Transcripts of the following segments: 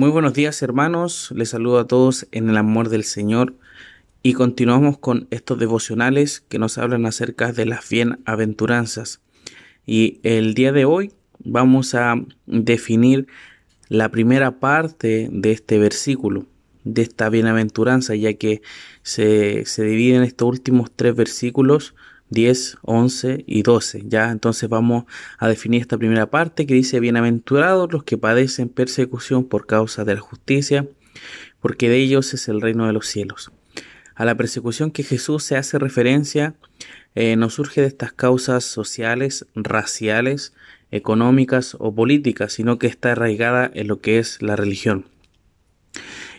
Muy buenos días hermanos, les saludo a todos en el amor del Señor y continuamos con estos devocionales que nos hablan acerca de las bienaventuranzas. Y el día de hoy vamos a definir la primera parte de este versículo, de esta bienaventuranza, ya que se, se divide en estos últimos tres versículos 10, 11 y 12. Ya entonces vamos a definir esta primera parte que dice, bienaventurados los que padecen persecución por causa de la justicia, porque de ellos es el reino de los cielos. A la persecución que Jesús se hace referencia eh, no surge de estas causas sociales, raciales, económicas o políticas, sino que está arraigada en lo que es la religión.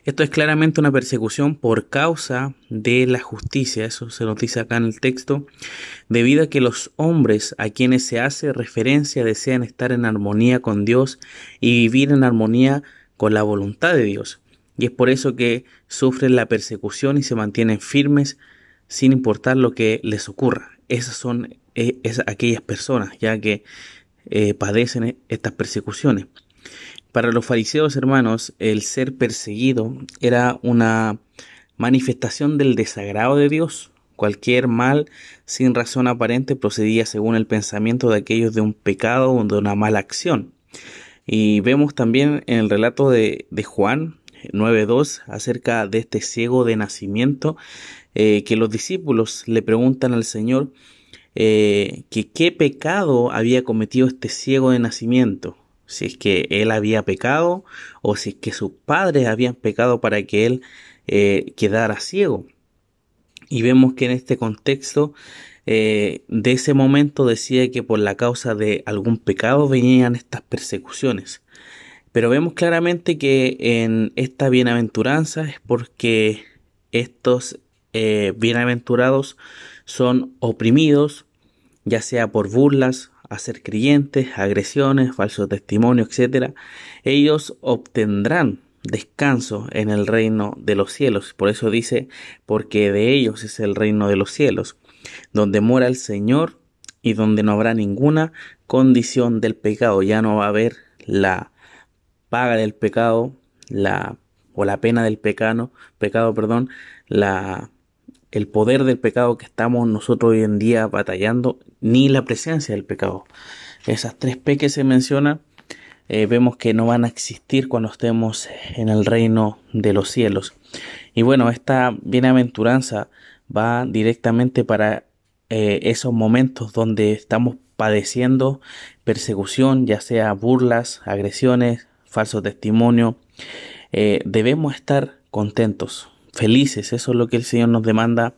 Esto es claramente una persecución por causa de la justicia, eso se nos dice acá en el texto, debido a que los hombres a quienes se hace referencia desean estar en armonía con Dios y vivir en armonía con la voluntad de Dios. Y es por eso que sufren la persecución y se mantienen firmes sin importar lo que les ocurra. Esas son eh, aquellas personas ya que eh, padecen estas persecuciones. Para los fariseos, hermanos, el ser perseguido era una manifestación del desagrado de Dios. Cualquier mal sin razón aparente procedía según el pensamiento de aquellos de un pecado o de una mala acción. Y vemos también en el relato de, Juan 9.2 acerca de este ciego de nacimiento eh, que los discípulos le preguntan al Señor eh, que qué pecado había cometido este ciego de nacimiento si es que él había pecado o si es que sus padres habían pecado para que él eh, quedara ciego. Y vemos que en este contexto eh, de ese momento decía que por la causa de algún pecado venían estas persecuciones. Pero vemos claramente que en esta bienaventuranza es porque estos eh, bienaventurados son oprimidos, ya sea por burlas, a ser creyentes, agresiones, falso testimonio, etc., ellos obtendrán descanso en el reino de los cielos. Por eso dice, porque de ellos es el reino de los cielos, donde mora el Señor y donde no habrá ninguna condición del pecado. Ya no va a haber la paga del pecado, la o la pena del pecado, pecado, perdón, la el poder del pecado que estamos nosotros hoy en día batallando, ni la presencia del pecado. Esas tres P que se mencionan, eh, vemos que no van a existir cuando estemos en el reino de los cielos. Y bueno, esta bienaventuranza va directamente para eh, esos momentos donde estamos padeciendo persecución, ya sea burlas, agresiones, falso testimonio. Eh, debemos estar contentos, felices. Eso es lo que el Señor nos demanda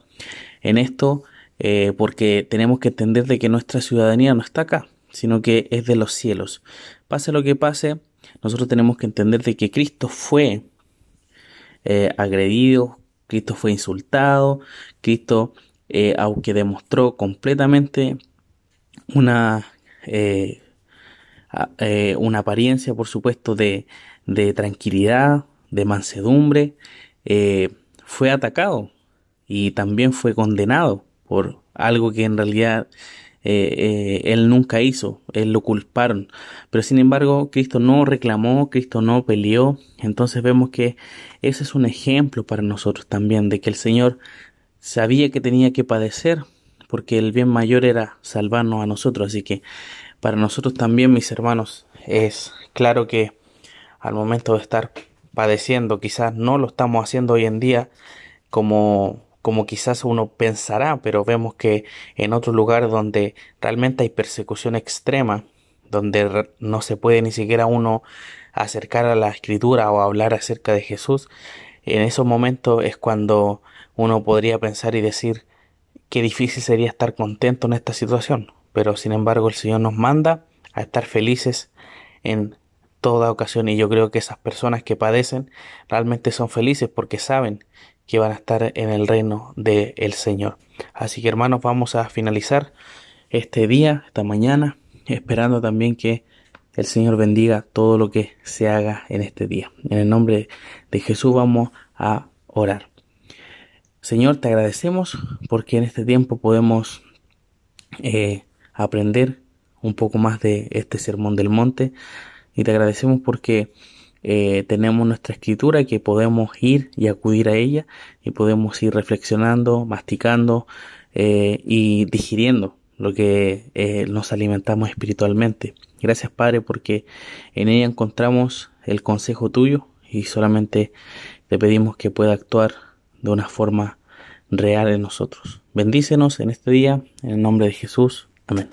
en esto, eh, porque tenemos que entender de que nuestra ciudadanía no está acá, sino que es de los cielos. Pase lo que pase, nosotros tenemos que entender de que Cristo fue eh, agredido, Cristo fue insultado, Cristo, eh, aunque demostró completamente una, una apariencia, por supuesto, de, de tranquilidad, de mansedumbre, fue atacado y también fue condenado por algo que en realidad eh, eh, él nunca hizo, él lo culparon. Pero sin embargo, Cristo no reclamó, Cristo no peleó. Entonces vemos que ese es un ejemplo para nosotros también de que el Señor sabía que tenía que padecer, porque el bien mayor era salvarnos a nosotros. Así que para nosotros también, mis hermanos, es claro que al momento de estar padeciendo, quizás no lo estamos haciendo hoy en día como, como quizás uno pensará, pero vemos que en otros lugares donde realmente hay persecución extrema, donde no se puede ni siquiera uno acercar a la escritura o hablar acerca de Jesús, en esos momentos es cuando uno podría pensar y decir qué difícil sería estar contento en esta situación. Pero sin embargo el Señor nos manda a estar felices en toda ocasión y yo creo que esas personas que padecen realmente son felices porque saben que van a estar en el reino del Señor. Así que hermanos, vamos a finalizar este día, esta mañana, esperando también que el Señor bendiga todo lo que se haga en este día. En el nombre de Jesús vamos a orar. Señor, te agradecemos porque en este tiempo podemos eh, aprender un poco más de este sermón del monte y te agradecemos porque eh, tenemos nuestra escritura que podemos ir y acudir a ella y podemos ir reflexionando, masticando eh, y digiriendo lo que eh, nos alimentamos espiritualmente. Gracias Padre porque en ella encontramos el consejo tuyo y solamente te pedimos que pueda actuar de una forma real en nosotros. Bendícenos en este día, en el nombre de Jesús. Amén.